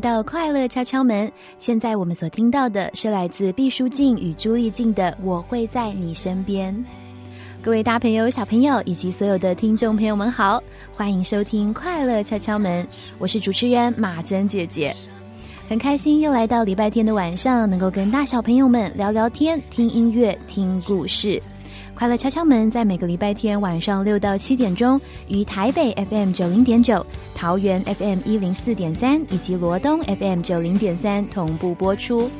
到快乐敲敲门。现在我们所听到的是来自毕书尽与朱丽静的《我会在你身边》。各位大朋友、小朋友以及所有的听众朋友们好，欢迎收听快乐敲敲门，我是主持人马珍姐姐。很开心又来到礼拜天的晚上，能够跟大小朋友们聊聊天、听音乐、听故事。快乐敲敲门在每个礼拜天晚上六到七点钟，于台北 FM 九零点九、桃园 FM 一零四点三以及罗东 FM 九零点三同步播出。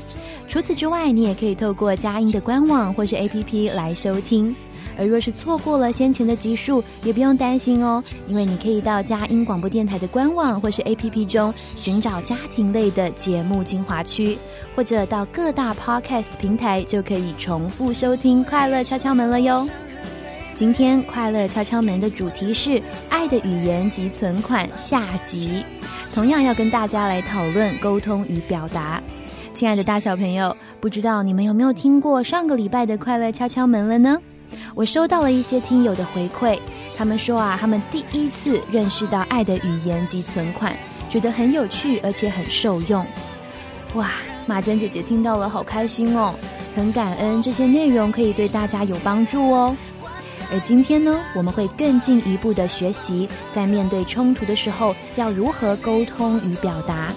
除此之外，你也可以透过佳音的官网或是 APP 来收听。而若是错过了先前的集数，也不用担心哦，因为你可以到佳音广播电台的官网或是 APP 中寻找家庭类的节目精华区，或者到各大 Podcast 平台就可以重复收听《快乐敲敲门》了哟。今天《快乐敲敲门》的主题是《爱的语言及存款》下集，同样要跟大家来讨论沟通与表达。亲爱的大小朋友，不知道你们有没有听过上个礼拜的《快乐敲敲门》了呢？我收到了一些听友的回馈，他们说啊，他们第一次认识到爱的语言及存款，觉得很有趣，而且很受用。哇，马珍姐姐听到了，好开心哦，很感恩这些内容可以对大家有帮助哦。而今天呢，我们会更进一步的学习，在面对冲突的时候要如何沟通与表达，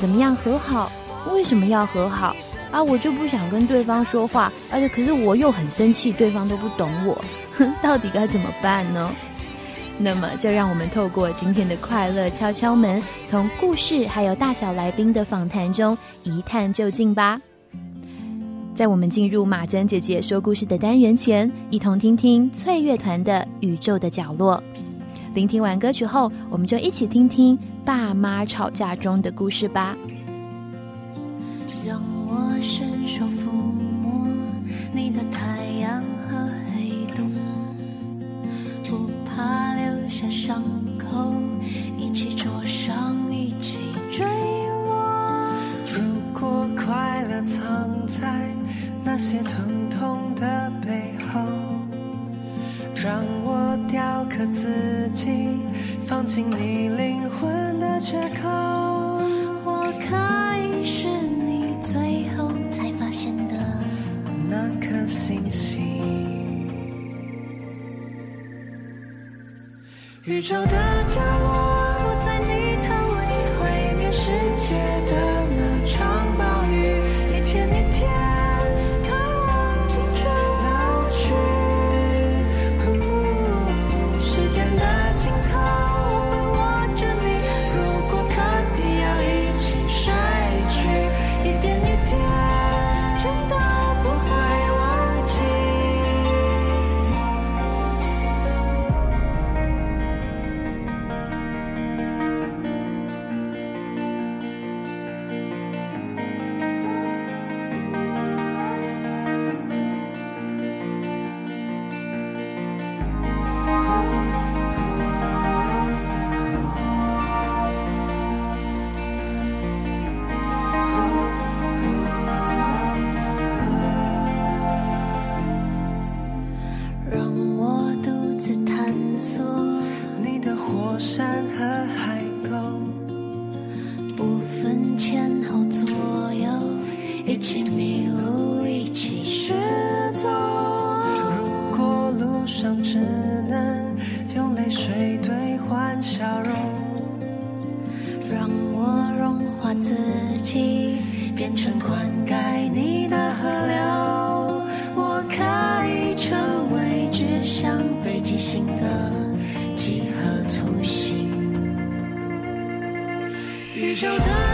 怎么样和好，为什么要和好？啊，我就不想跟对方说话，而且可是我又很生气，对方都不懂我，哼，到底该怎么办呢？那么就让我们透过今天的快乐敲敲门，从故事还有大小来宾的访谈中一探究竟吧。在我们进入马珍姐姐说故事的单元前，一同听听翠乐团的《宇宙的角落》。聆听完歌曲后，我们就一起听听爸妈吵架中的故事吧。让我伸手抚摸你的太阳和黑洞，不怕留下伤宙的角落，就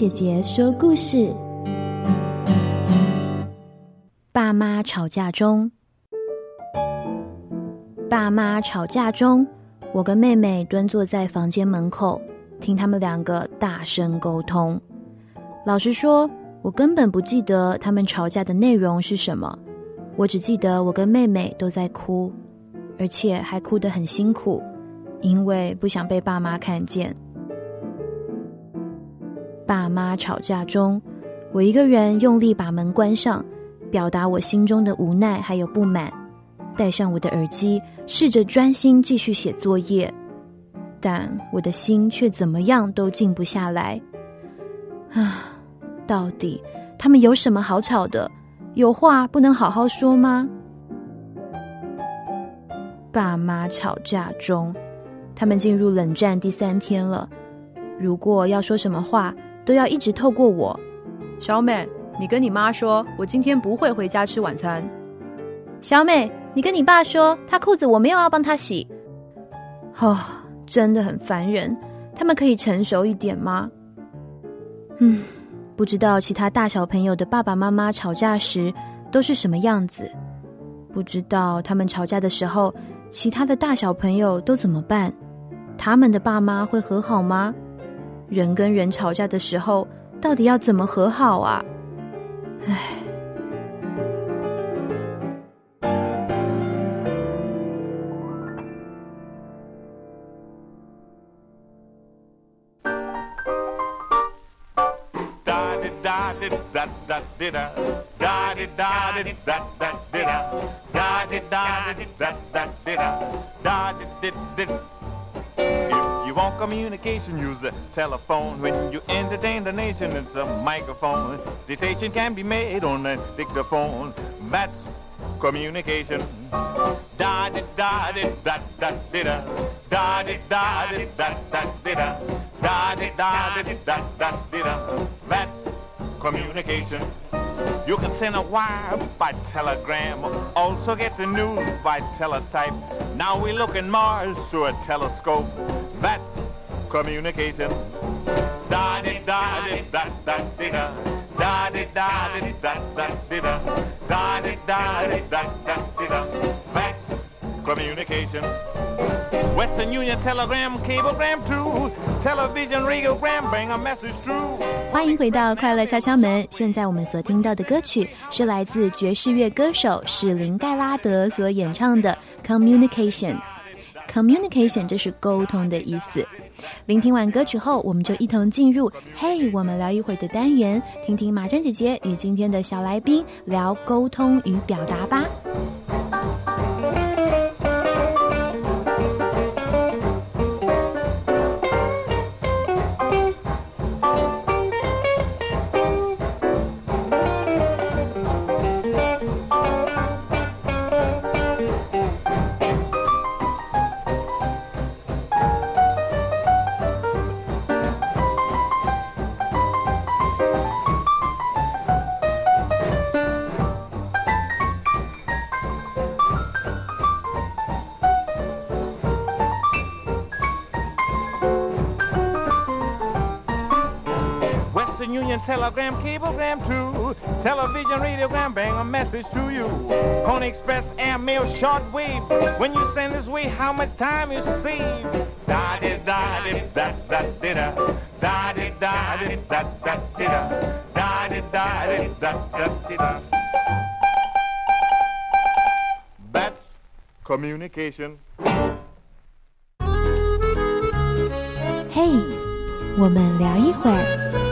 姐姐说故事。爸妈吵架中，爸妈吵架中，我跟妹妹蹲坐在房间门口，听他们两个大声沟通。老实说，我根本不记得他们吵架的内容是什么，我只记得我跟妹妹都在哭，而且还哭得很辛苦，因为不想被爸妈看见。爸妈吵架中，我一个人用力把门关上，表达我心中的无奈还有不满，戴上我的耳机，试着专心继续写作业，但我的心却怎么样都静不下来。啊，到底他们有什么好吵的？有话不能好好说吗？爸妈吵架中，他们进入冷战第三天了。如果要说什么话，都要一直透过我。小美，你跟你妈说，我今天不会回家吃晚餐。小美，你跟你爸说，他裤子我没有要帮他洗。哦，真的很烦人，他们可以成熟一点吗？嗯，不知道其他大小朋友的爸爸妈妈吵架时都是什么样子，不知道他们吵架的时候，其他的大小朋友都怎么办？他们的爸妈会和好吗？人跟人吵架的时候，到底要怎么和好啊？唉。The telephone. When you entertain the nation, it's a microphone. Dictation can be made on a dictaphone. That's communication. Da di da di da da di da da di da di da da di da da di da di da da di da. That's communication. You can send a wire by telegram, also get the news by teletype. Now we look in Mars through a telescope. That's communication. 欢迎回到快乐敲敲门。现在我们所听到的歌曲是来自爵士乐歌手史林盖拉德所演唱的《Communication》。Communication 就是沟通的意思。聆听完歌曲后，我们就一同进入“嘿，我们聊一会”的单元，听听马珍姐姐与今天的小来宾聊沟通与表达吧。cablegram too. Television, radiogram, bring a message to you. Pony Express, airmail, shortwave. When you send this way, how much time you save? Da di da di da da di da. Da di da di da da di da. Da di da di da da di da. That's communication. 嘿，我们聊一会儿。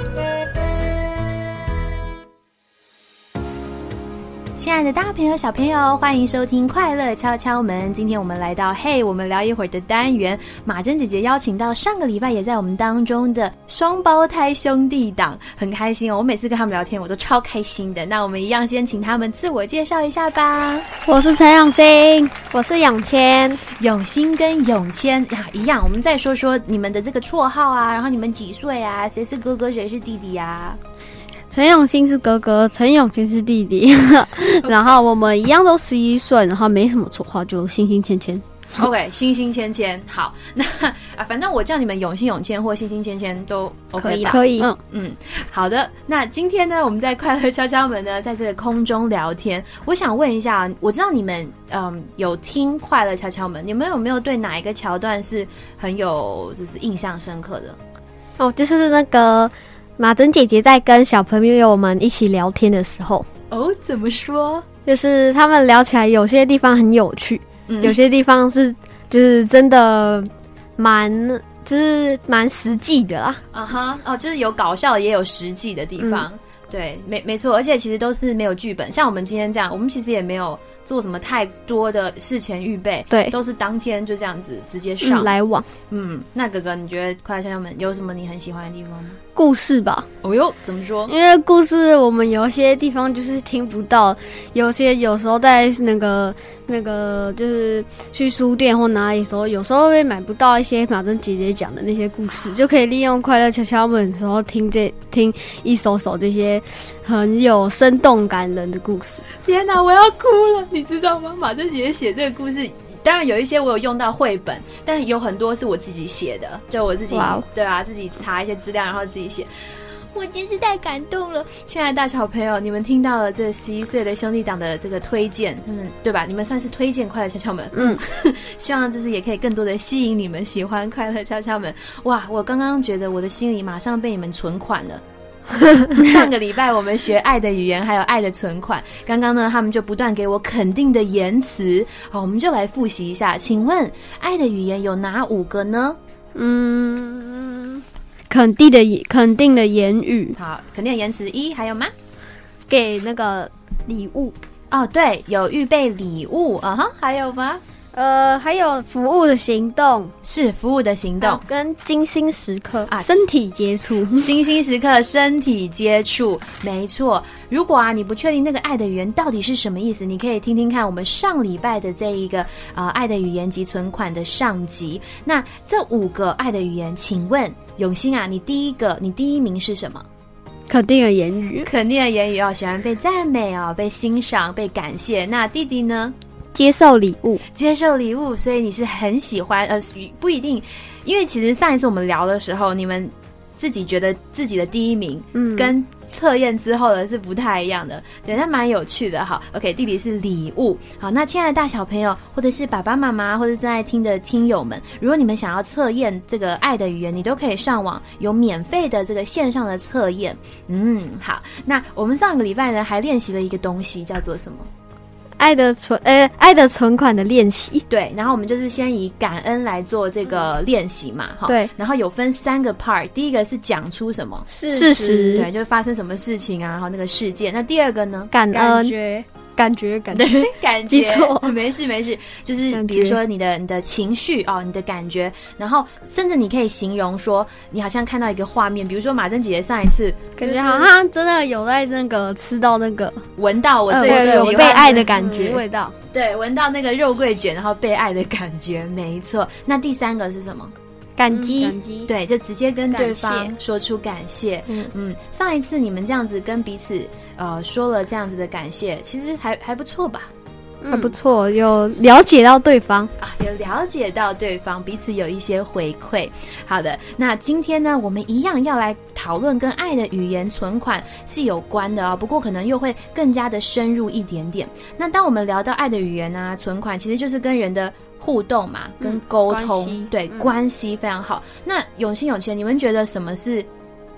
亲爱的大朋友、小朋友，欢迎收听《快乐敲敲门》。今天我们来到“嘿，我们聊一会儿”的单元。马珍姐姐邀请到上个礼拜也在我们当中的双胞胎兄弟档，很开心哦。我每次跟他们聊天，我都超开心的。那我们一样先请他们自我介绍一下吧。我是陈永新，我是永谦。永新跟永谦呀一样，我们再说说你们的这个绰号啊，然后你们几岁啊？谁是哥哥，谁是弟弟啊？陈永新是哥哥，陈永新是弟弟。然后我们一样都十一岁，然后没什么绰号，就星星芊芊。OK，星星芊芊，好，那啊，反正我叫你们永信永谦或星星芊芊都 OK 吧？可以。嗯嗯，好的。那今天呢，我们在快乐敲敲门呢，在这个空中聊天。我想问一下，我知道你们嗯有听快乐敲敲门，你们有没有对哪一个桥段是很有就是印象深刻的？哦，就是那个马珍姐姐在跟小朋友们一起聊天的时候，哦，怎么说？就是他们聊起来有些地方很有趣，嗯有些地方是就是真的蛮就是蛮实际的啦。啊哈，哦，就是有搞笑也有实际的地方。对，没没错，而且其实都是没有剧本。像我们今天这样，我们其实也没有做什么太多的事前预备，对都是当天就这样子直接上。嗯，来往嗯，那哥哥，你觉得快乐小朋友们有什么你很喜欢的地方吗？故事吧，哦哟，怎么说？因为故事我们有些地方就是听不到，有些有时候在那个那个就是去书店或哪里的时候，有时候会买不到一些马珍姐姐讲的那些故事，就可以利用快乐敲敲门的时候听这听一首首这些很有生动感人的故事。天哪，我要哭了，你知道吗？马珍姐姐写这个故事。当然有一些我有用到绘本，但有很多是我自己写的，就我自己对啊，自己查一些资料，然后自己写。我真是太感动了！亲爱的大小朋友，你们听到了这十一岁的兄弟党的这个推荐，他们对吧？你们算是推荐快乐敲敲门，嗯，希望就是也可以更多的吸引你们喜欢快乐敲敲门。哇，我刚刚觉得我的心里马上被你们存款了。上个礼拜我们学爱的语言，还有爱的存款。刚刚呢，他们就不断给我肯定的言辞。好，我们就来复习一下。请问，爱的语言有哪五个呢？嗯，肯定的言肯定的言语，好，肯定的言辞一，还有吗？给那个礼物，哦，对，有预备礼物。啊哈，还有吗？呃，还有服务的行动，是服务的行动。跟精心时刻啊身体接触。精心时刻身体接触，没错。如果啊你不确定那个爱的语言到底是什么意思，你可以听听看我们上礼拜的这一个呃爱的语言及存款的上集。那这五个爱的语言，请问永兴啊，你第一个你第一名是什么？肯定的言语，肯定的言语哦，喜欢被赞美哦，被欣赏、被感谢。那弟弟呢？接受礼物，接受礼物，所以你是很喜欢呃，不一定，因为其实上一次我们聊的时候，你们自己觉得自己的第一名，嗯跟测验之后的是不太一样的，对，那蛮有趣的哈。OK，弟弟是礼物，好，那亲爱的大小朋友，或者是爸爸妈妈，或者正在听的听友们，如果你们想要测验这个爱的语言，你都可以上网有免费的这个线上的测验。嗯，好，那我们上个礼拜呢还练习了一个东西，叫做什么？爱的存呃爱的存款的练习，对，然后我们就是先以感恩来做这个练习嘛，哈。对然后有分三个 part，第一个是讲出什么，事实对，就是发生什么事情啊，然后那个事件。那第二个呢？感恩，觉感觉，感觉，感觉。记错。没事没事，就是比如说你的你的情绪哦，你的感觉，然后甚至你可以形容说，你好像看到一个画面，比如说马珍姐姐上一次感觉好像真的有在那个吃到那个闻到我呃最喜欢有被爱的感觉嗯。味道，对，闻到那个肉桂卷，然后被爱的感觉，没错。那第三个是什么？感激，感激，对，就直接跟对方说出感谢。嗯嗯，上一次你们这样子跟彼此呃说了这样子的感谢，其实还还不错吧？还不错，有了解到对方。啊，有了解到对方，彼此有一些回馈。好的，那今天呢，我们一样要来讨论跟爱的语言存款是有关的哦，不过可能又会更加的深入一点点。那当我们聊到爱的语言啊，存款其实就是跟人的互动嘛，跟沟通，对、嗯关系非常好。那永兴永谦，你们觉得什么是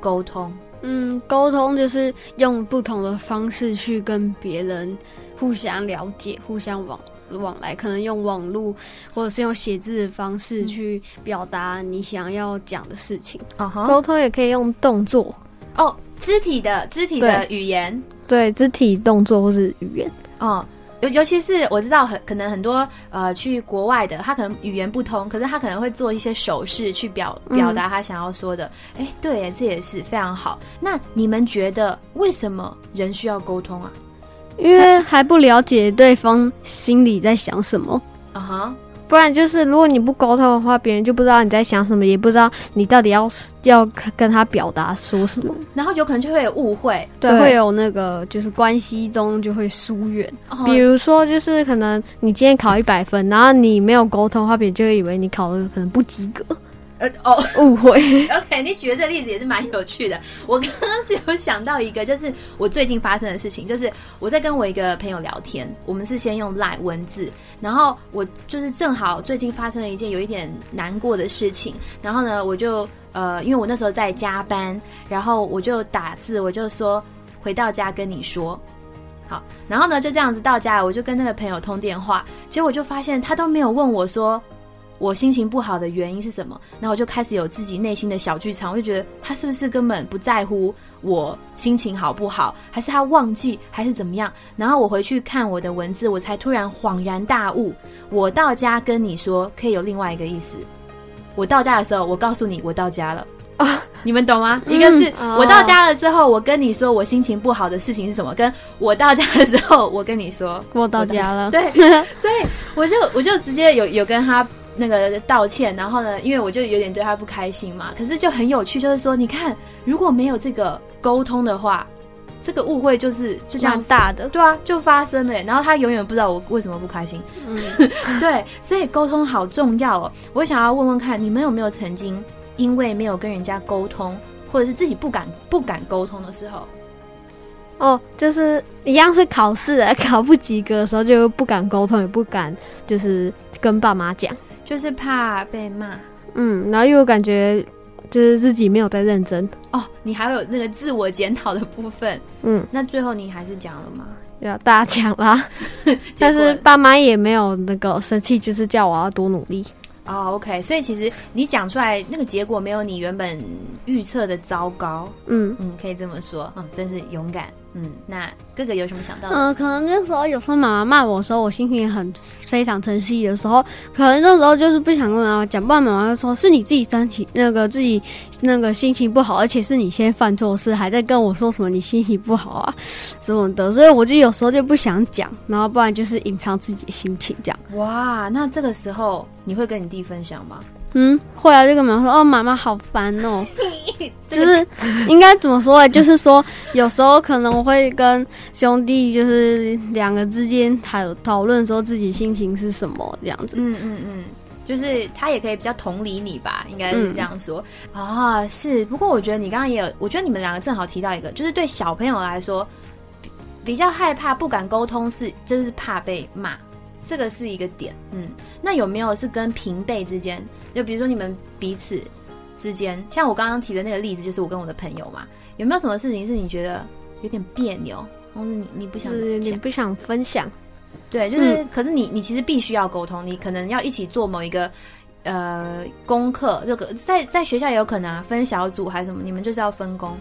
沟通？嗯，沟通就是用不同的方式去跟别人互相了解、互相往往来，可能用网络或者是用写字的方式去表达你想要讲的事情。哦哈沟通也可以用动作，哦，肢体的肢体的语言，对，肢体动作或是语言。哦，尤尤其是我知道很可能很多呃去国外的，他可能语言不通，可是他可能会做一些手势去表嗯表达他想要说的。哎、对，这也是非常好。那你们觉得为什么人需要沟通啊？因为还不了解对方心里在想什么，啊哈，不然就是如果你不沟通的话，别人就不知道你在想什么，也不知道你到底要要跟他表达说什么。然后有可能就会有误会。对，对会有那个就是关系中就会疏远。哦比如说，就是可能你今天考一百分，然后你没有沟通的话，别人就会以为你考的可能不及格，呃哦误会。OK，你举的这个例子也是蛮有趣的。我刚刚是有想到一个，就是我最近发生的事情，就是我在跟我一个朋友聊天，我们是先用 Line 文字，然后我就是正好最近发生了一件有一点难过的事情，然后呢，我就呃，因为我那时候在加班，然后我就打字，我就说回到家跟你说。好，然后呢，就这样子到家了，我就跟那个朋友通电话，结果就发现他都没有问我说我心情不好的原因是什么，然后我就开始有自己内心的小剧场，我就觉得他是不是根本不在乎我心情好不好，还是他忘记，还是怎么样？然后我回去看我的文字，我才突然恍然大悟，我到家跟你说可以有另外一个意思。我到家的时候，我告诉你我到家了。你们懂吗？一个是哦我到家了之后，我跟你说我心情不好的事情是什么，跟我到家的时候，我跟你说我到家了，对，所以我就我就直接有有跟他那个道歉，然后呢，因为我就有点对他不开心嘛，可是就很有趣，就是说，你看如果没有这个沟通的话，这个误会就是就这样大的。对啊，就发生了。然后他永远不知道我为什么不开心。嗯，对，所以沟通好重要哦。我想要问问看，你们有没有曾经因为没有跟人家沟通，或者是自己不敢不敢沟通的时候？哦，就是一样是考试的，考不及格的时候就不敢沟通，也不敢就是跟爸妈讲。就是怕被骂嗯，然后又感觉就是自己没有在认真。哦。你还有那个自我检讨的部分，嗯，那最后你还是讲了吗？要大家讲啦，但是爸妈也没有那个生气，就是叫我要多努力。哦，OK，所以其实你讲出来那个结果没有你原本预测的糟糕，嗯嗯，可以这么说，嗯，真是勇敢，嗯，那哥哥有什么想到的？嗯、可能那时候有时候妈妈骂我的时候，我心情很非常生气的时候，可能那时候就是不想跟妈妈讲，不然妈妈就说是你自己身体那个自己那个心情不好，而且是你先犯错事，还在跟我说什么你心情不好啊什么的，所以我就有时候就不想讲，然后不然就是隐藏自己的心情这样。哇，那这个时候你会跟你弟分享吗？嗯，后来就跟妈妈说：“哦，妈妈好烦哦。”就是应该怎么说呢？就是说，有时候可能我会跟兄弟，就是两个之间讨讨论说自己心情是什么这样子。嗯嗯嗯，就是他也可以比较同理你吧，应该是这样说、啊。是，不过我觉得你刚刚也有，我觉得你们两个正好提到一个，就是对小朋友来说，比比较害怕、不敢沟通是，就是怕被骂，这个是一个点。嗯，那有没有是跟平辈之间，就比如说你们彼此之间，像我刚刚提的那个例子，就是我跟我的朋友嘛，有没有什么事情是你觉得有点别扭，或者你你不想是你？不想分享，对，就是，可是你你其实必须要沟通，你可能要一起做某一个呃功课，这个在在学校也有可能啊，分小组还是什么，你们就是要分工。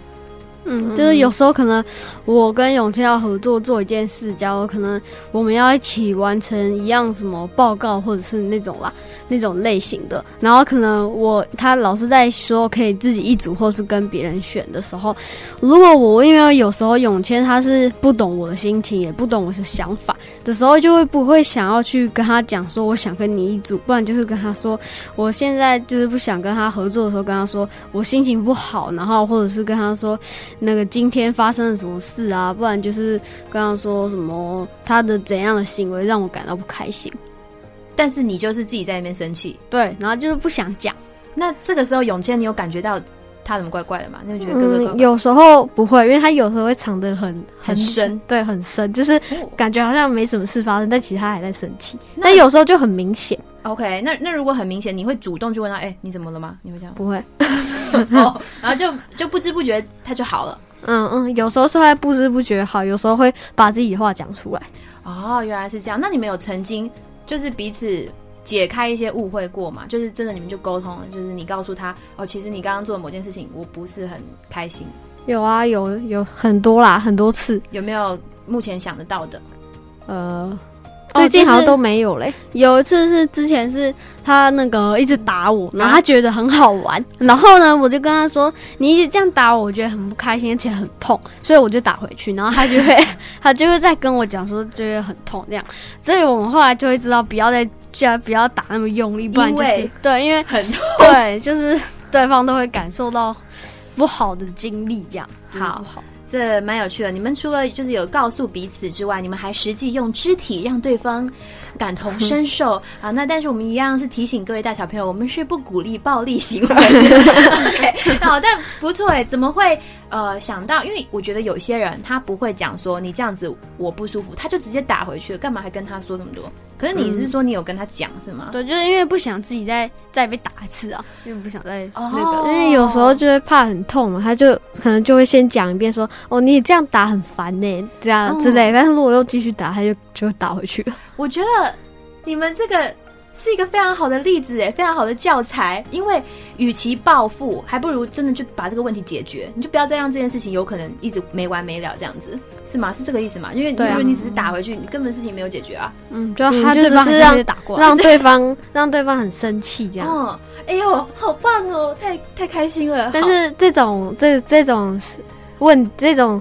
嗯，就是有时候可能我跟永谦要合作做一件事，假如可能我们要一起完成一样什么报告或者是那种啦那种类型的，然后可能我他老师在说可以自己一组或是跟别人选的时候，如果我因为有时候永谦他是不懂我的心情，也不懂我的想法的时候，就会不会想要去跟他讲说我想跟你一组，不然就是跟他说我现在就是不想跟他合作的时候，跟他说我心情不好，然后或者是跟他说那个今天发生了什么事啊，不然就是刚刚说什么他的怎样的行为让我感到不开心，但是你就是自己在那边生气，对，然后就是不想讲。那这个时候永谦，你有感觉到他怎么怪怪的嘛？你会觉得哥哥怪怪嗯，有时候不会，因为他有时候会藏得很很深，对，很深，就是哦感觉好像没什么事发生，但其实他还在生气。那但有时候就很明显，OK，那那如果很明显，你会主动去问他，哎、你怎么了吗？你会这样，不会。哦，然后就就不知不觉他就好了。嗯嗯，有时候是会不知不觉好，有时候会把自己的话讲出来。哦，原来是这样。那你们有曾经就是彼此解开一些误会过嘛？就是真的你们就沟通了，就是你告诉他哦，其实你刚刚做的某件事情我不是很开心，有啊，有有很多啦，很多次。有没有目前想得到的？呃，最近好像都没有嘞。有一次是之前是他那个一直打我，然后他觉得很好玩，然后呢，我就跟他说：“你一直这样打我，我觉得很不开心，而且很痛。”所以我就打回去，然后他就会 他就会再跟我讲说，觉得很痛这样。所以我们后来就会知道，不要再这样，不要打那么用力，不然就是对，因为很痛。对，就是对方都会感受到不好的经历，这样好好。这蛮有趣的。你们除了就是有告诉彼此之外，你们还实际用肢体让对方感同身受 啊。那但是我们一样是提醒各位大小朋友，我们是不鼓励暴力行为的。好，但不错哎，怎么会呃想到？因为我觉得有些人他不会讲说你这样子我不舒服，他就直接打回去了，干嘛还跟他说那么多？可是你是说你有跟他讲是吗？对，就是因为不想自己再再被打一次啊，因为不想再那哦个，因为有时候就会怕很痛嘛，他就可能就会先讲一遍说，哦，你这样打很烦呢，这样哦之类。但是如果又继续打，他就就打回去了。我觉得你们这个是一个非常好的例子，哎，非常好的教材。因为与其报复，还不如真的就把这个问题解决。你就不要再让这件事情有可能一直没完没了这样子，是吗？是这个意思吗？因为如果你只是打回去，你根本事情没有解决啊。嗯，就嗯他就就对方是只是让打过来让对方让对方很生气这样。哦，哎呦，好棒哦，太太开心了。但是这种这这种问这种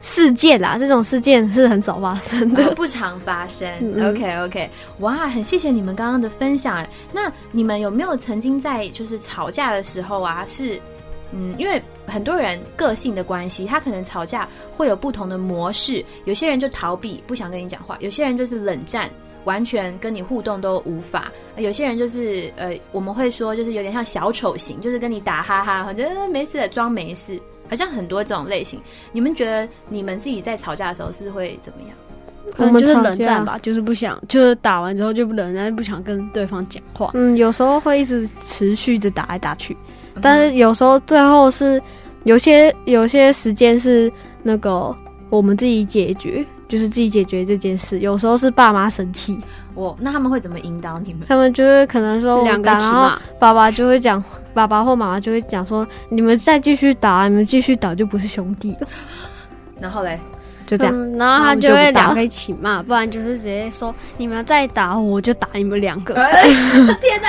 事件啦，这种事件是很少发生的呃。不常发生。嗯 OK OK，哇，很谢谢你们刚刚的分享。哎，那你们有没有曾经在就是吵架的时候啊，是嗯，因为很多人个性的关系，他可能吵架会有不同的模式。有些人就逃避，不想跟你讲话；有些人就是冷战。完全跟你互动都无法，有些人就是呃，我们会说就是有点像小丑型，就是跟你打哈哈，我觉得没事的，装没事，好像很多这种类型。你们觉得你们自己在吵架的时候是会怎么样？可能就是冷战吧，就是不想，就是打完之后就不冷战，不想跟对方讲话。嗯，有时候会一直持续着打来打去，但是有时候最后是有些有些时间是那个我们自己解决，就是自己解决这件事。有时候是爸妈生气，我那他们会怎么引导你们？他们就会可能说两个一起打然后爸爸就会讲，爸爸或妈妈就会讲说，你们再继续打，你们继续打就不是兄弟了。然后嘞，就这样，嗯然后他就会两个一起骂，不然就是直接说你们再打我就打你们两个。天哪！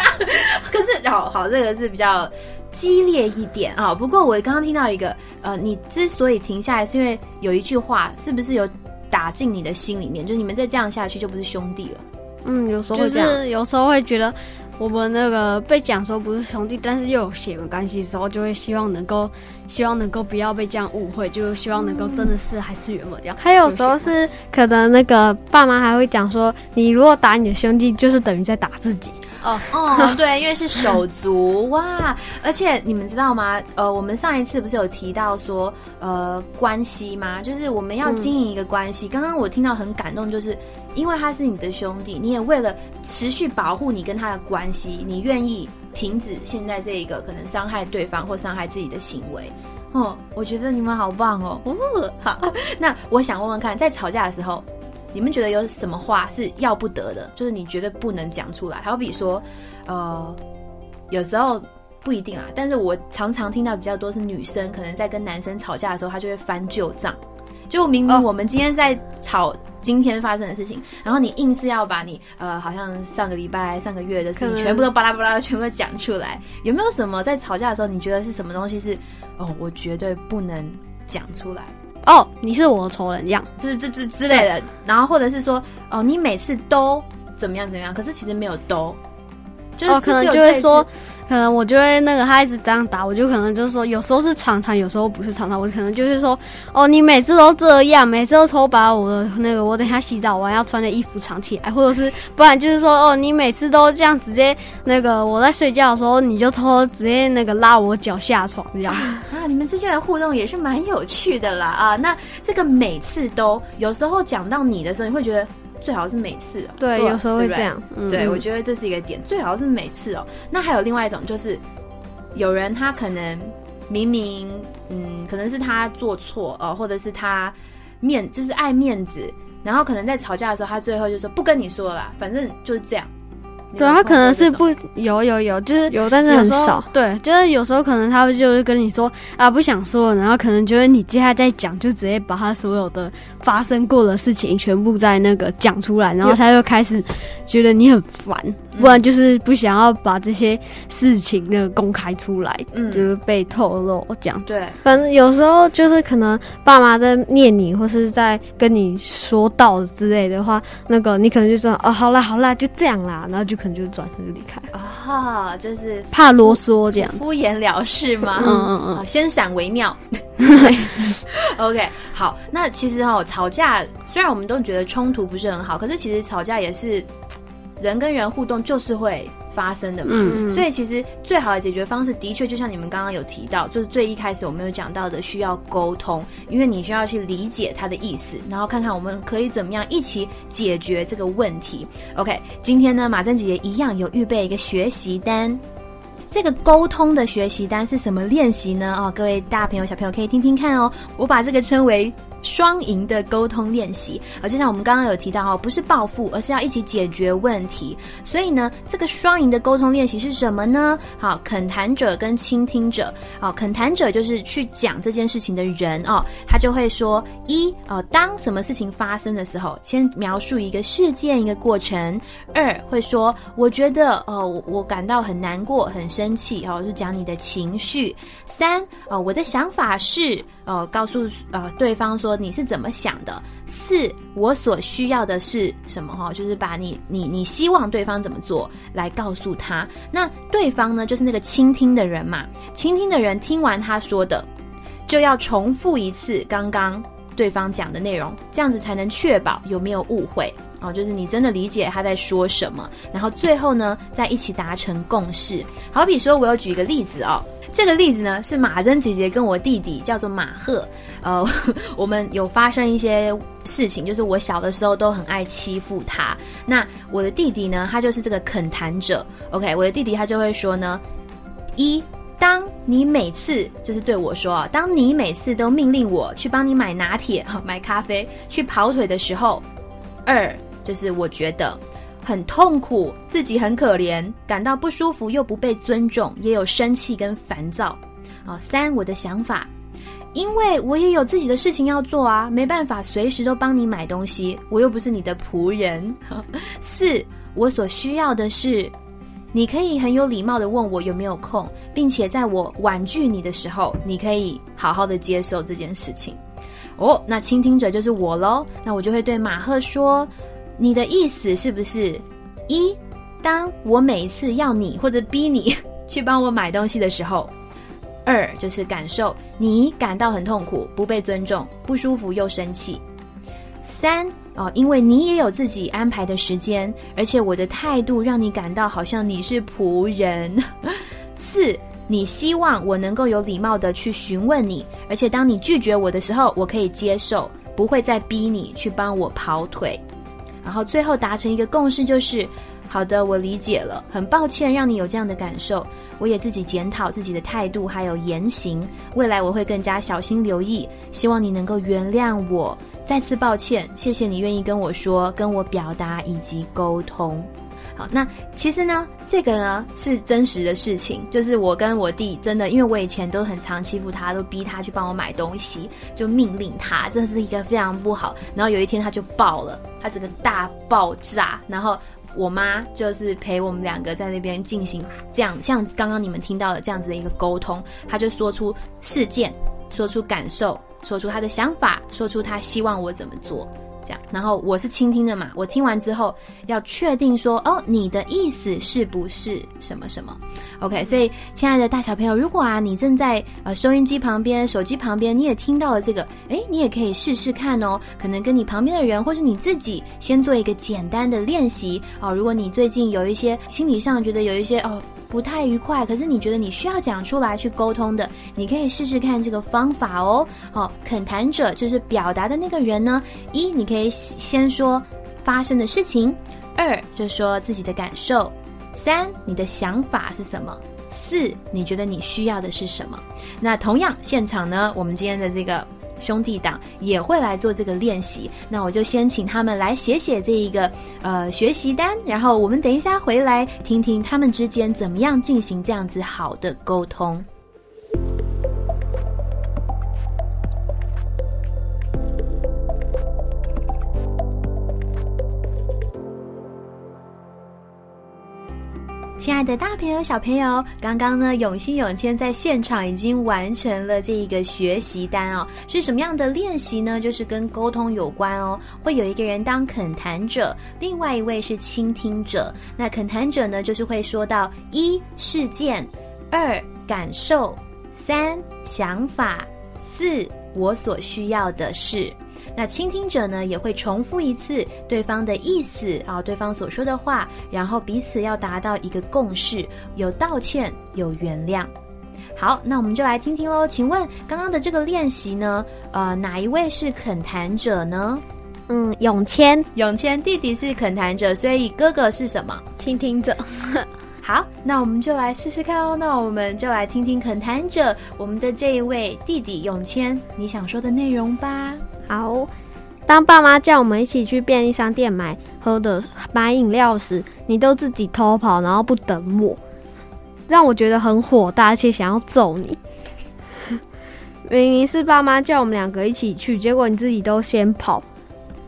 可是好好，这个是比较激烈一点啊、不过我刚刚听到一个，呃，你之所以停下来，是因为有一句话，是不是有打进你的心里面？就是你们再这样下去，就不是兄弟了。嗯，有时候就是有时候会觉得我们那个被讲说不是兄弟，但是又有血缘关系的时候，就会希望能够希望能够不要被这样误会，就希望能够真的是还是原本这样。还有时候是可能那个爸妈还会讲说，你如果打你的兄弟，就是等于在打自己。哦哦，对，因为是手足哇！而且你们知道吗？呃，我们上一次不是有提到说，呃，关系吗？就是我们要经营一个关系。刚刚我听到很感动，就是因为他是你的兄弟，你也为了持续保护你跟他的关系，你愿意停止现在这一个可能伤害对方或伤害自己的行为。哦，我觉得你们好棒哦！哦，好，那我想问问看，在吵架的时候，你们觉得有什么话是要不得的？就是你绝对不能讲出来。好比说，呃，有时候不一定啊，但是我常常听到比较多是女生可能在跟男生吵架的时候，她就会翻旧账。就明明我们今天在吵今天发生的事情，然后你硬是要把你呃，好像上个礼拜、上个月的事情全部都巴拉巴拉全部都讲出来。有没有什么在吵架的时候，你觉得是什么东西是哦，我绝对不能讲出来？哦，你是我的仇人这样。这这这之类的，然后或者是说，哦，你每次都怎么样怎么样，可是其实没有都，就是、哦，可能就会说，可能我就会那个他一直这样打，我就可能就是说，有时候是常常，有时候不是常常，我可能就是说，哦，你每次都这样，每次都偷把我的那个我等下洗澡完要穿的衣服藏起来，或者是不然就是说，哦，你每次都这样直接那个我在睡觉的时候你就偷直接那个拉我脚下床这样子。啊，你们之间的互动也是蛮有趣的啦啊。那这个每次都有时候讲到你的时候，你会觉得最好是每次哦。吧对有时候会这样嗯对，嗯我觉得这是一个点，最好是每次哦。那还有另外一种就是，有人他可能明明嗯，可能是他做错哦、呃或者是他面就是爱面子，然后可能在吵架的时候，他最后就说不跟你说了啦，反正就是这样。对他可能是不有有有，就是有，但是很少。对，就是有时候可能他会就是跟你说啊不想说了，然后可能觉得你接下来再讲，就直接把他所有的发生过的事情全部在那个讲出来，然后他就开始觉得你很烦，不然就是不想要把这些事情那个公开出来，嗯就是被透露这样。对，反正有时候就是可能爸妈在念你，或是在跟你说道之类的话，那个你可能就说哦，好啦好啦，就这样啦，然后就可能就转身就离开，啊、就是怕啰嗦这样。敷衍了事吗？嗯嗯嗯啊，先闪为妙。OK，好，那其实哈、吵架虽然我们都觉得冲突不是很好，可是其实吵架也是人跟人互动就是会发生的嘛。嗯所以其实最好的解决方式，的确就像你们刚刚有提到，就是最一开始我们有讲到的，需要沟通，因为你需要去理解他的意思，然后看看我们可以怎么样一起解决这个问题。OK，今天呢，马珍姐姐一样有预备一个学习单。这个沟通的学习单是什么练习呢？哦，各位大朋友、小朋友可以听听看哦。我把这个称为双赢的沟通练习，而，就像我们刚刚有提到哦，不是报复，而是要一起解决问题。所以呢，这个双赢的沟通练习是什么呢？好，肯谈者跟倾听者，好，肯谈者就是去讲这件事情的人哦，他就会说一哦，当什么事情发生的时候，先描述一个事件一个过程；二会说，我觉得哦，我我感到很难过、很生气哦，就讲你的情绪；三哦，我的想法是。呃，告诉呃对方说你是怎么想的。四，我所需要的是什么？哈，就是把你你你希望对方怎么做来告诉他。那对方呢，就是那个倾听的人嘛。倾听的人听完他说的，就要重复一次刚刚对方讲的内容，这样子才能确保有没有误会。哦，就是你真的理解他在说什么，然后最后呢，再一起达成共识。好比说，我有举一个例子哦，这个例子呢是马珍姐姐跟我弟弟叫做马赫，呃，我们有发生一些事情，就是我小的时候都很爱欺负他。那我的弟弟呢，他就是这个肯谈者。OK，我的弟弟他就会说呢，一。当你每次就是对我说啊，当你每次都命令我去帮你买拿铁、买咖啡、去跑腿的时候，二就是我觉得很痛苦，自己很可怜，感到不舒服又不被尊重，也有生气跟烦躁。哦，三我的想法，因为我也有自己的事情要做啊，没办法随时都帮你买东西，我又不是你的仆人。四我所需要的是。你可以很有礼貌的问我有没有空，并且在我婉拒你的时候，你可以好好的接受这件事情。哦，那倾听者就是我喽。那我就会对马赫说：“你的意思是不是一？当我每一次要你或者逼你 去帮我买东西的时候，二就是感受你感到很痛苦、不被尊重、不舒服又生气。三哦，因为你也有自己安排的时间，而且我的态度让你感到好像你是仆人。四，你希望我能够有礼貌的去询问你，而且当你拒绝我的时候，我可以接受，不会再逼你去帮我跑腿。然后最后达成一个共识，就是好的，我理解了，很抱歉让你有这样的感受，我也自己检讨自己的态度还有言行，未来我会更加小心留意，希望你能够原谅我。再次抱歉，谢谢你愿意跟我说、跟我表达以及沟通。好，那其实呢，这个呢是真实的事情，就是我跟我弟真的，因为我以前都很常欺负他，都逼他去帮我买东西，就命令他，这是一个非常不好。然后有一天他就爆了，他整个大爆炸，然后我妈就是陪我们两个在那边进行这样，像刚刚你们听到的这样子的一个沟通，她就说出事件，说出感受，说出她的想法，说出她希望我怎么做。这样，然后我是倾听的嘛，我听完之后要确定说，哦，你的意思是不是什么什么？OK，所以亲爱的大小朋友，如果啊你正在呃收音机旁边、手机旁边，你也听到了这个，诶，你也可以试试看哦，可能跟你旁边的人或是你自己先做一个简单的练习哦。如果你最近有一些心理上觉得有一些哦。不太愉快，可是你觉得你需要讲出来去沟通的，你可以试试看这个方法哦。好、肯谈者就是表达的那个人呢，一你可以先说发生的事情，二就说自己的感受，三你的想法是什么，四，你觉得你需要的是什么？那同样，现场呢，我们今天的这个兄弟党也会来做这个练习。那我就先请他们来写写这一个呃学习单，然后我们等一下回来听听他们之间怎么样进行这样子好的沟通。亲爱的大朋友、小朋友，刚刚呢，永新、永谦在现场已经完成了这一个学习单哦。是什么样的练习呢？就是跟沟通有关哦。会有一个人当恳谈者，另外一位是倾听者。那恳谈者呢，就是会说到一事件、二感受、三想法、四我所需要的事。那倾听者呢，也会重复一次对方的意思啊，对方所说的话，然后彼此要达到一个共识，有道歉，有原谅。好，那我们就来听听喽。请问刚刚的这个练习呢，呃，哪一位是恳谈者呢？嗯，永谦，永谦弟弟是恳谈者，所以哥哥是什么？倾听者。好，那我们就来试试看哦。那我们就来听听恳谈者我们的这一位弟弟永谦，你想说的内容吧。好，当爸妈叫我们一起去便利商店买喝的、买饮料时，你都自己偷跑，然后不等我，让我觉得很火大，而且想要揍你。明明是爸妈叫我们两个一起去，结果你自己都先跑，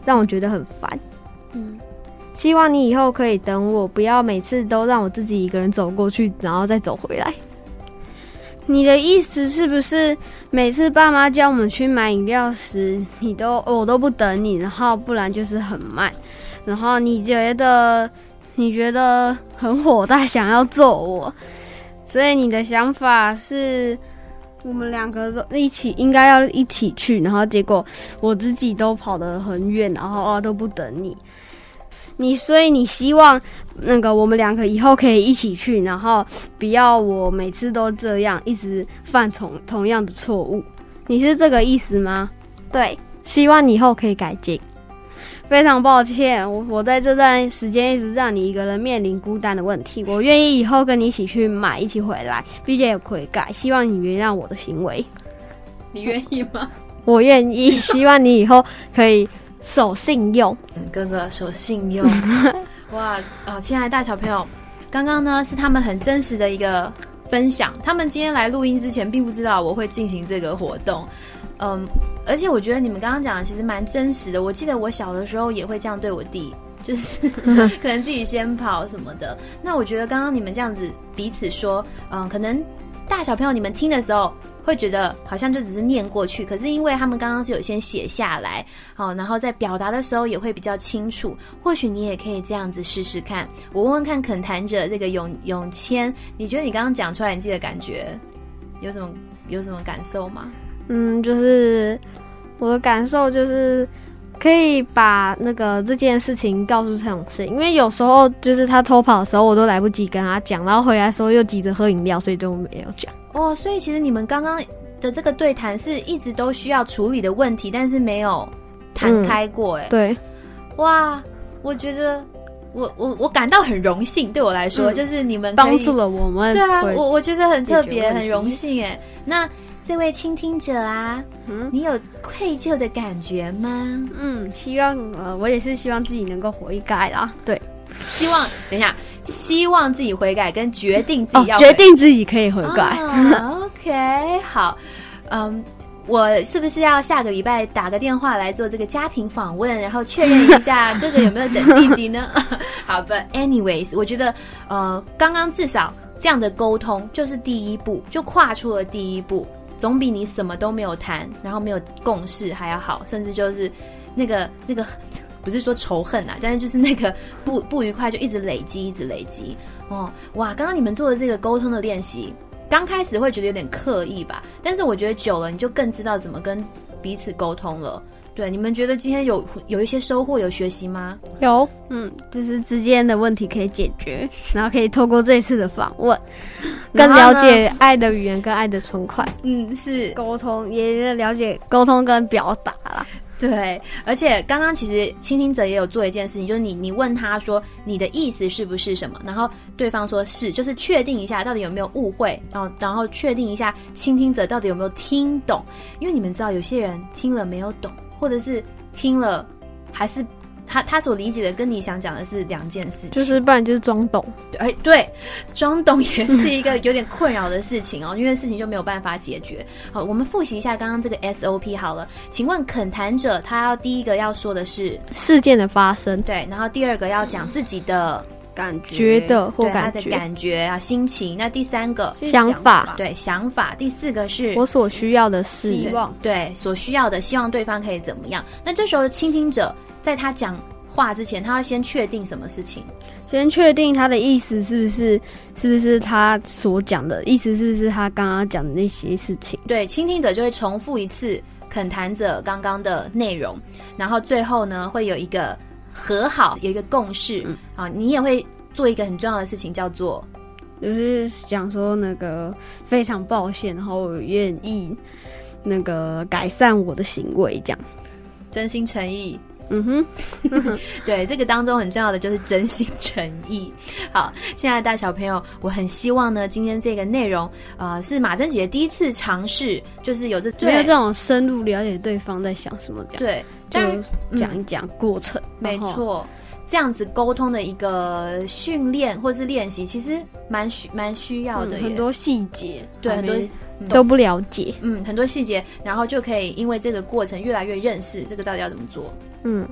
让我觉得很烦。嗯，希望你以后可以等我，不要每次都让我自己一个人走过去，然后再走回来。你的意思是不是每次爸妈叫我们去买饮料时，你都我都不等你，然后不然就是很慢，然后你觉得你觉得很火大，想要揍我，所以你的想法是我们两个都一起应该要一起去，然后结果我自己都跑得很远，然后啊都不等你。你所以你希望那个我们两个以后可以一起去，然后不要我每次都这样一直犯同同样的错误，你是这个意思吗？对，希望你以后可以改进。非常抱歉，我我在这段时间一直让你一个人面临孤单的问题。我愿意以后跟你一起去买，一起回来，并且有悔改，希望你原谅我的行为。你愿意吗？我愿意，希望你以后可以。守信用，哥哥守信用，哇哦！亲爱的大小朋友，刚刚呢是他们很真实的一个分享。他们今天来录音之前，并不知道我会进行这个活动，嗯，而且我觉得你们刚刚讲的其实蛮真实的。我记得我小的时候也会这样对我弟，就是 可能自己先跑什么的。那我觉得刚刚你们这样子彼此说，嗯，可能大小朋友你们听的时候。会觉得好像就只是念过去，可是因为他们刚刚是有先写下来，好，然后在表达的时候也会比较清楚。或许你也可以这样子试试看。我问问看，肯谈者这个永永谦，你觉得你刚刚讲出来你自己的感觉有什么有什么感受吗？嗯，就是我的感受就是可以把那个这件事情告诉陈永信，因为有时候就是他偷跑的时候，我都来不及跟他讲，然后回来的时候又急着喝饮料，所以就没有讲。哦，所以其实你们刚刚的这个对谈是一直都需要处理的问题，但是没有谈开过，哎，对，哇，我觉得我我我感到很荣幸，对我来说，就是你们帮助了我们，对啊，我我觉得很特别，很荣幸，哎，那这位倾听者啊，嗯，你有愧疚的感觉吗？嗯，希望呃，我也是希望自己能够活一改啦，对，希望等一下。希望自己悔改，跟决定自己要决定自己可以悔改。OK，好，嗯，我是不是要下个礼拜打个电话来做这个家庭访问，然后确认一下哥哥有没有等弟弟呢？好，But anyways，我觉得呃，刚刚至少这样的沟通就是第一步，就跨出了第一步，总比你什么都没有谈，然后没有共识还要好，甚至就是那个那个。不是说仇恨啊，但是就是那个不不愉快就一直累积，一直累积。哦，哇！刚刚你们做的这个沟通的练习，刚开始会觉得有点刻意吧，但是我觉得久了，你就更知道怎么跟彼此沟通了。对，你们觉得今天有有一些收获，有学习吗？有，嗯，就是之间的问题可以解决，然后可以透过这一次的访问，更了解爱的语言跟爱的存款，嗯，是沟通也了解沟通跟表达啦。对，而且刚刚其实倾听者也有做一件事情，就是你你问他说你的意思是不是什么，然后对方说是，就是确定一下到底有没有误会，然后然后确定一下倾听者到底有没有听懂，因为你们知道有些人听了没有懂，或者是听了还是他他所理解的跟你想讲的是两件事情，就是不然就是装懂，哎，对，装懂也是一个有点困扰的事情哦，因为事情就没有办法解决。好，我们复习一下刚刚这个 SOP 好了。请问恳谈者他要第一个要说的是事件的发生，对，然后第二个要讲自己的感觉得或对他的感觉、感觉啊心情。那第三个想法，对想法，第四个是我所需要的是，希望对所需要的，希望对方可以怎么样。那这时候倾听者在他讲话之前，他要先确定什么事情。先确定他的意思是不是是不是他所讲的意思，是不是他刚刚讲的那些事情。对，倾听者就会重复一次恳谈者刚刚的内容，然后最后呢会有一个和好，有一个共识。嗯啊，你也会做一个很重要的事情，叫做就是讲说那个非常抱歉，然后我愿意那个改善我的行为，这样。真心诚意。嗯哼，对，这个当中很重要的就是真心诚意。好，亲爱的大小朋友，我很希望呢，今天这个内容，呃，是马珍姐第一次尝试，就是有这对没有这种深入了解对方在想什么，这样对，就讲一讲过程。没错，这样子沟通的一个训练或是练习，其实蛮需蛮需要的、嗯很多细节，对很多嗯都不了解。嗯很多细节，然后就可以因为这个过程越来越认识这个到底要怎么做。嗯，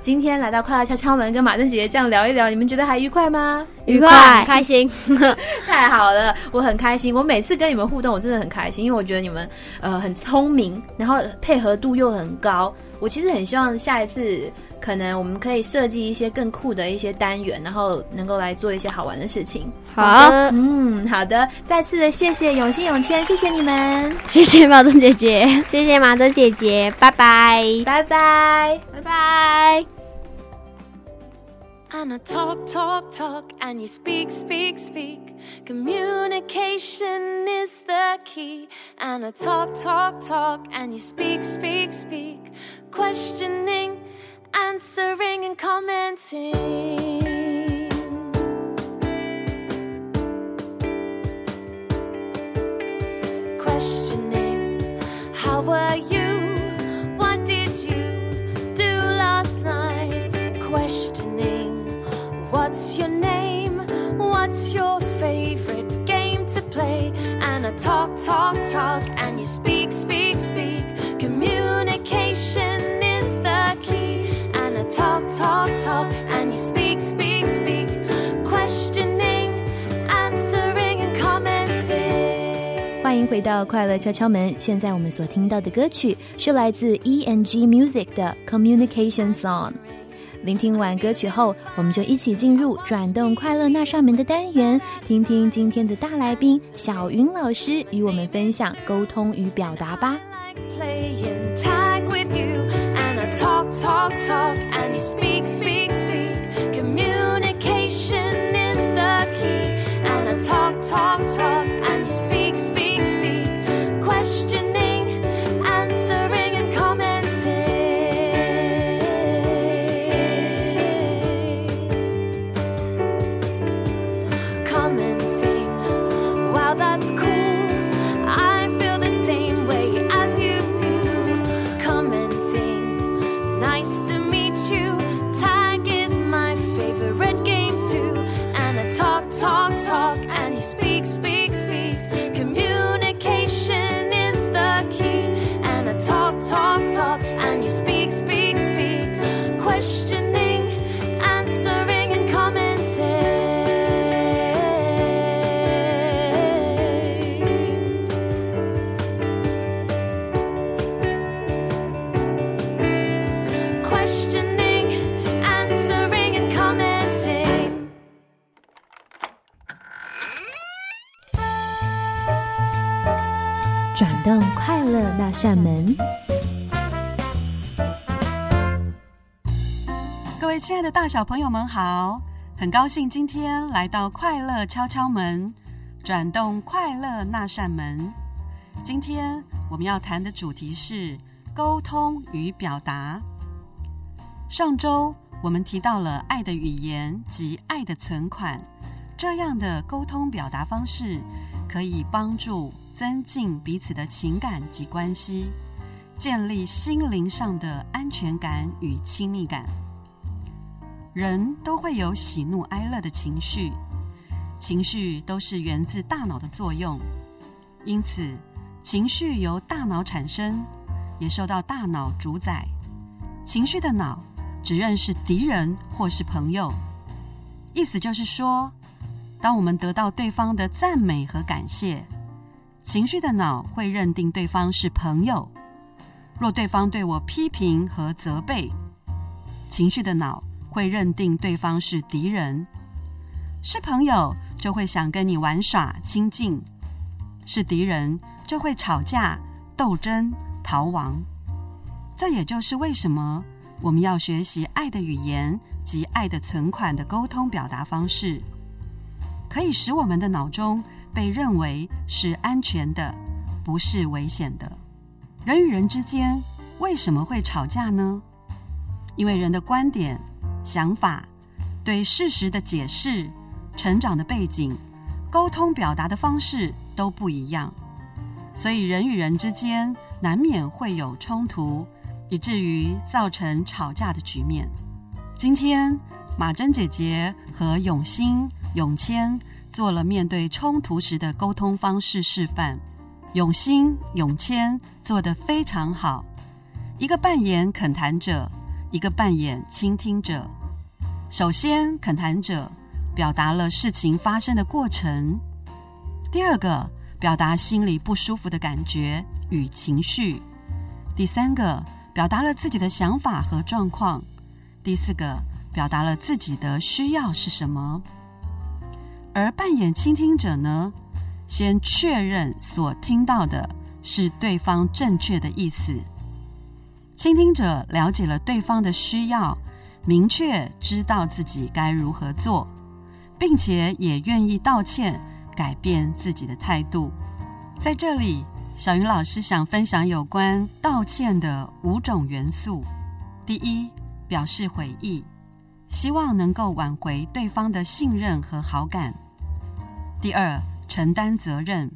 今天来到快乐敲敲门，跟马珍姐姐这样聊一聊，你们觉得还愉快吗？愉快，很开心。太好了，我很开心。我每次跟你们互动，我真的很开心，因为我觉得你们呃很聪明，然后配合度又很高。我其实很希望下一次可能我们可以设计一些更酷的一些单元，然后能够来做一些好玩的事情。好，嗯，好的，再次的谢谢永信永谦，谢谢你们，谢谢马珍姐姐，谢谢马德姐姐，拜拜，拜拜。拜拜。And I talk, talk, talk, and you speak, speak, speak. Communication is the key. And I talk, talk, talk, and you speak, speak, speak. Questioning, answering, and commenting. Questioning, how were you? What did you do last night? Questioning, what's your name? What's your favorite game to play? And I talk, talk, talk, and you speak, speak, speak. Communication talk, talk, and you speak, speak, speak. Questioning, answering, and commenting. 欢迎回到快乐敲敲门。现在我们所听到的歌曲是来自 E N G Music 的 Communication Song。聆听完歌曲后，我们就一起进入转动快乐那扇门的单元，听听今天的大来宾小云老师与我们分享沟通与表达吧。Talk, talk, and you speak, speak. 扇门。各位亲爱的大小朋友们好很高兴今天来到快乐敲敲门转动快乐那扇门。今天我们要谈的主题是沟通与表达。上周我们提到了爱的语言及爱的存款这样的沟通表达方式可以帮助增进彼此的情感及关系，建立心灵上的安全感与亲密感。人都会有喜怒哀乐的情绪，情绪都是源自大脑的作用，因此情绪由大脑产生，也受到大脑主宰。情绪的脑只认识敌人或是朋友，意思就是说，当我们得到对方的赞美和感谢，情绪的脑会认定对方是朋友；若对方对我批评和责备，情绪的脑。会认定对方是敌人，是朋友就会想跟你玩耍亲近；是敌人就会吵架斗争逃亡。这也就是为什么我们要学习爱的语言及爱的存款的沟通表达方式，可以使我们的脑中被认为是安全的，不是危险的。人与人之间为什么会吵架呢？因为人的观点。想法、对事实的解释、成长的背景、沟通表达的方式都不一样，所以人与人之间难免会有冲突，以至于造成吵架的局面。今天，马珍姐姐和永兴、永谦做了面对冲突时的沟通方式示范。永兴、永谦做得非常好，一个扮演恳谈者。一个扮演倾听者，首先恳谈者表达了事情发生的过程；第二个表达心里不舒服的感觉与情绪；第三个表达了自己的想法和状况；第四个表达了自己的需要是什么。而扮演倾听者呢，先确认所听到的是对方正确的意思。倾听者了解了对方的需要，明确知道自己该如何做，并且也愿意道歉，改变自己的态度。在这里，小云老师想分享有关道歉的五种元素：第一，表示悔意，希望能够挽回对方的信任和好感；第二，承担责任，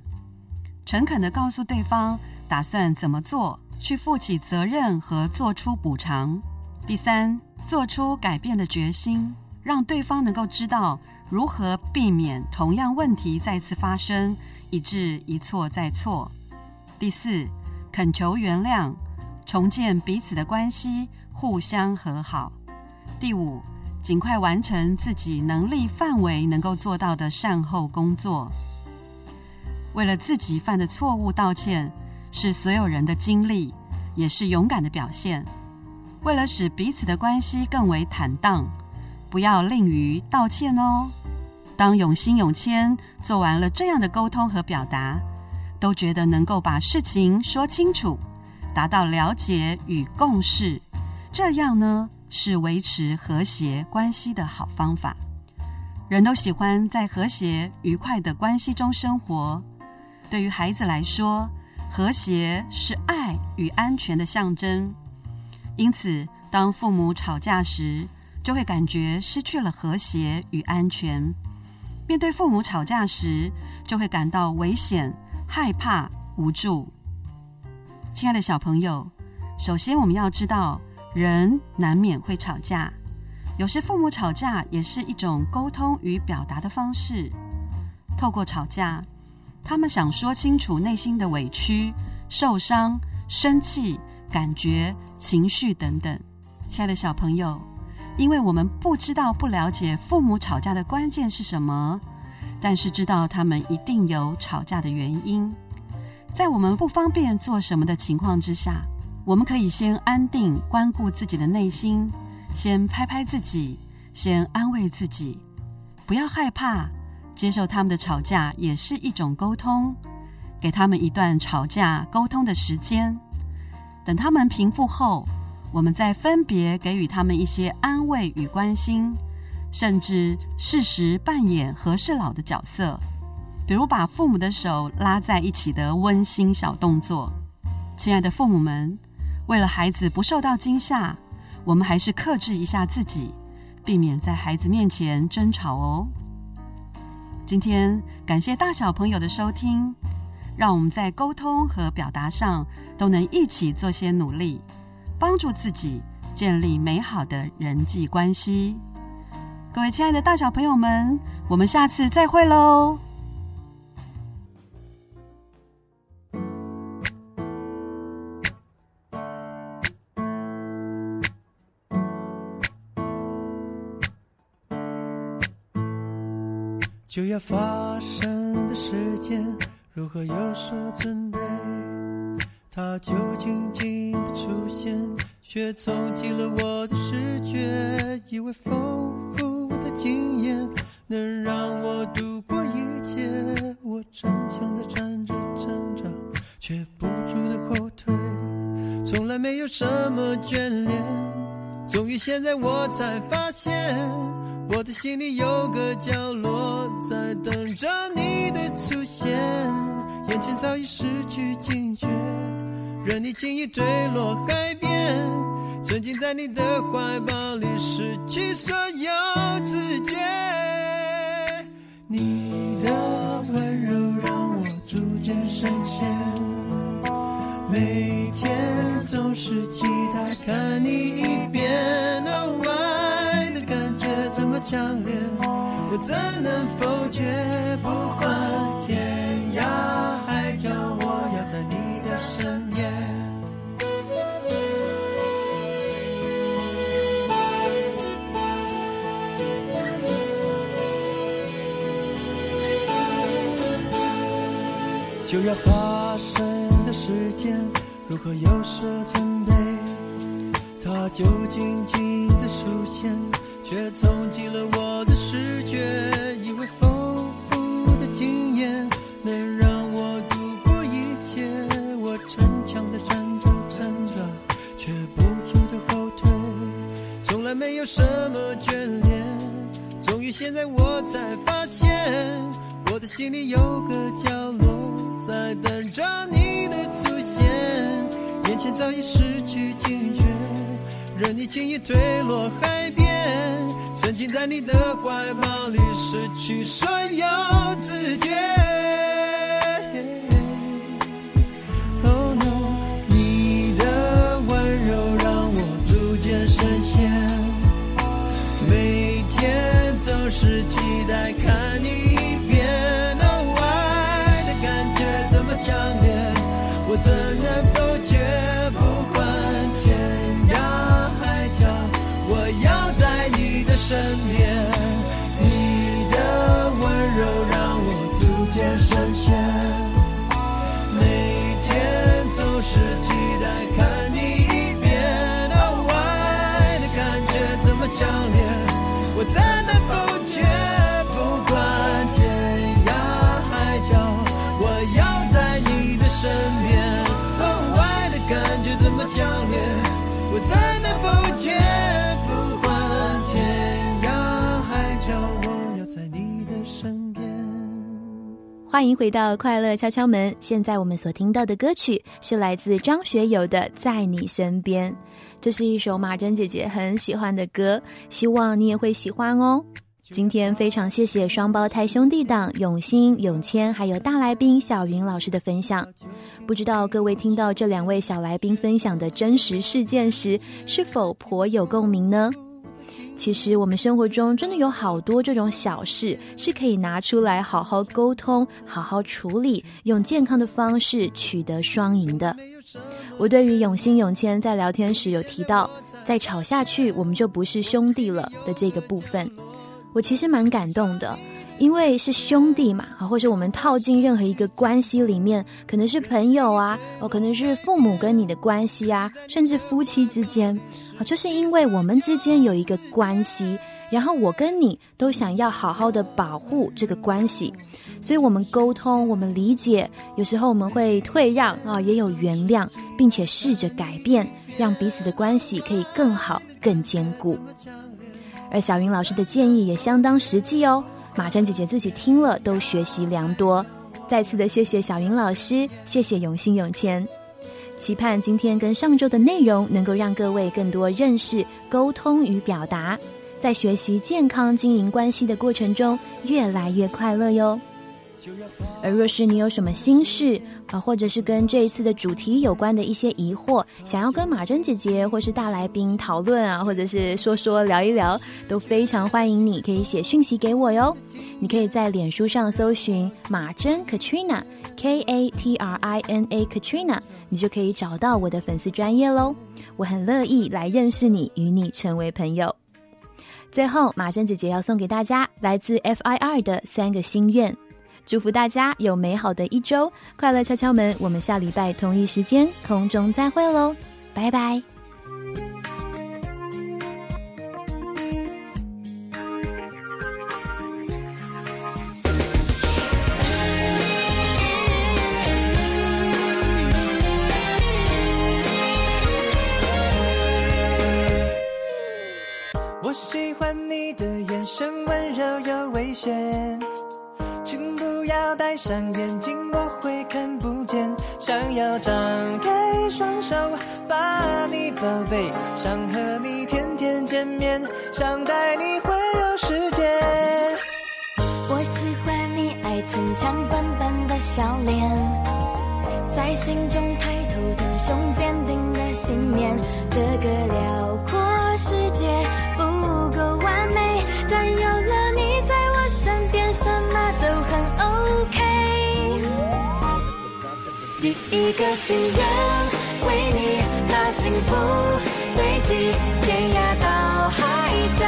诚恳的告诉对方打算怎么做。去负起责任和做出补偿。第三，做出改变的决心，让对方能够知道如何避免同样问题再次发生，以致一错再错。第四，恳求原谅，重建彼此的关系，互相和好。第五，尽快完成自己能力范围能够做到的善后工作。为了自己犯的错误道歉。是所有人的经历，也是勇敢的表现。为了使彼此的关系更为坦荡，不要吝于道歉哦。当永心永谦做完了这样的沟通和表达，都觉得能够把事情说清楚，达到了解与共识。这样呢，是维持和谐关系的好方法。人都喜欢在和谐愉快的关系中生活。对于孩子来说，和谐是爱与安全的象征，因此，当父母吵架时，就会感觉失去了和谐与安全；面对父母吵架时，就会感到危险、害怕、无助。亲爱的小朋友，首先我们要知道，人难免会吵架，有时父母吵架也是一种沟通与表达的方式。透过吵架。他们想说清楚内心的委屈、受伤、生气、感觉、情绪等等。亲爱的小朋友，因为我们不知道、不了解父母吵架的关键是什么，但是知道他们一定有吵架的原因。在我们不方便做什么的情况之下，我们可以先安定、关顾自己的内心，先拍拍自己，先安慰自己，不要害怕。接受他们的吵架也是一种沟通，给他们一段吵架沟通的时间。等他们平复后，我们再分别给予他们一些安慰与关心，甚至适时扮演和事佬的角色，比如把父母的手拉在一起的温馨小动作。亲爱的父母们，为了孩子不受到惊吓，我们还是克制一下自己，避免在孩子面前争吵哦。今天感谢大小朋友的收听，让我们在沟通和表达上都能一起做些努力。帮助自己建立美好的人际关系。各位亲爱的大小朋友们，我们下次再会喽！就要发生的时间，如何有所准备？它就静静的出现，却冲击了我的视觉。以为丰富的经验能让我度过一切，我逞强的站着挣扎，却不住的后退。从来没有什么眷恋，终于现在我才发现，我的心里有个角落在等着你的出现，眼前早已失去警觉。任你轻易坠落海边，沉浸在你的怀抱里，失去所有知觉。你的温柔让我逐渐深陷，每天总是期待看你一遍。哦，强烈，我怎能否决？不管天涯海角，我要在你的身边。就要发生的时间，如何有所准备？它就静静的出现，却冲击了我的视觉。以为丰富的经验能让我度过一切，我逞强的站着站着，却不住的后退。从来没有什么眷恋，终于现在我才发现，我的心里有个角落。在等着你的出现，眼前早已失去警觉，任你轻易坠落海边，沉浸在你的怀抱里，失去所有知觉。Oh no，你的温柔让我逐渐深陷，每天总是期待看你身边。你的温柔让我逐渐深陷，每天总是期待看你一遍。哦，爱的感觉这么强烈，我怎能否决？不管天涯海角，我要在你的身边。哦，爱的感觉这么强烈，欢迎回到快乐敲敲门。现在我们所听到的歌曲是来自张学友的《在你身边》，这是一首马珍姐姐很喜欢的歌，希望你也会喜欢哦。今天非常谢谢双胞胎兄弟档永兴、永谦，还有大来宾小云老师的分享。不知道各位听到这两位小来宾分享的真实事件时，是否颇有共鸣呢？其实我们生活中真的有好多这种小事是可以拿出来好好沟通、好好处理，用健康的方式取得双赢的。我对于永兴、永谦在聊天时有提到，再吵下去我们就不是兄弟了的这个部分，我其实蛮感动的。因为是兄弟嘛，啊，或是我们套进任何一个关系里面，可能是朋友啊，哦，可能是父母跟你的关系啊，甚至夫妻之间，啊，就是因为我们之间有一个关系，然后我跟你都想要好好的保护这个关系，所以我们沟通，我们理解，有时候我们会退让啊，也有原谅，并且试着改变，让彼此的关系可以更好、更坚固。而小云老师的建议也相当实际哦，马珍姐姐自己听了都学习良多。再次的谢谢小云老师，谢谢永信永谦。期盼今天跟上周的内容能够让各位更多认识沟通与表达，在学习健康经营关系的过程中越来越快乐哟。而若是你有什么心事啊，或者是跟这一次的主题有关的一些疑惑，想要跟马珍姐姐或是大来宾讨论啊，或者是说说聊一聊，都非常欢迎你可以写讯息给我哟。你可以在脸书上搜寻马珍 Katrina K A T R I N A Katrina，你就可以找到我的粉丝专业喽。我很乐意来认识你，与你成为朋友。最后，马珍姐姐要送给大家来自 FIR 的三个心愿。祝福大家有美好的一周，快乐敲敲门。我们下礼拜同一时间空中再会喽，拜拜。我喜欢你的眼神温柔又危险，请不要戴上眼镜，我会看不见。想要张开双手把你宝贝，想和你天天见面，想带你环游世界。我喜欢你爱逞强笨笨的笑脸，在心中抬头挺胸，坚定的信念。这个辽阔世界一个心愿，为你把幸福堆积，天涯到海角，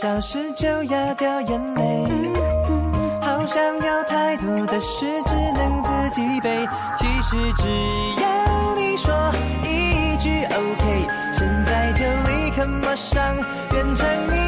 小事就要掉眼泪？好想要太多的事只能自己背，其实只要你说一句 OK，现在就立刻马上变成你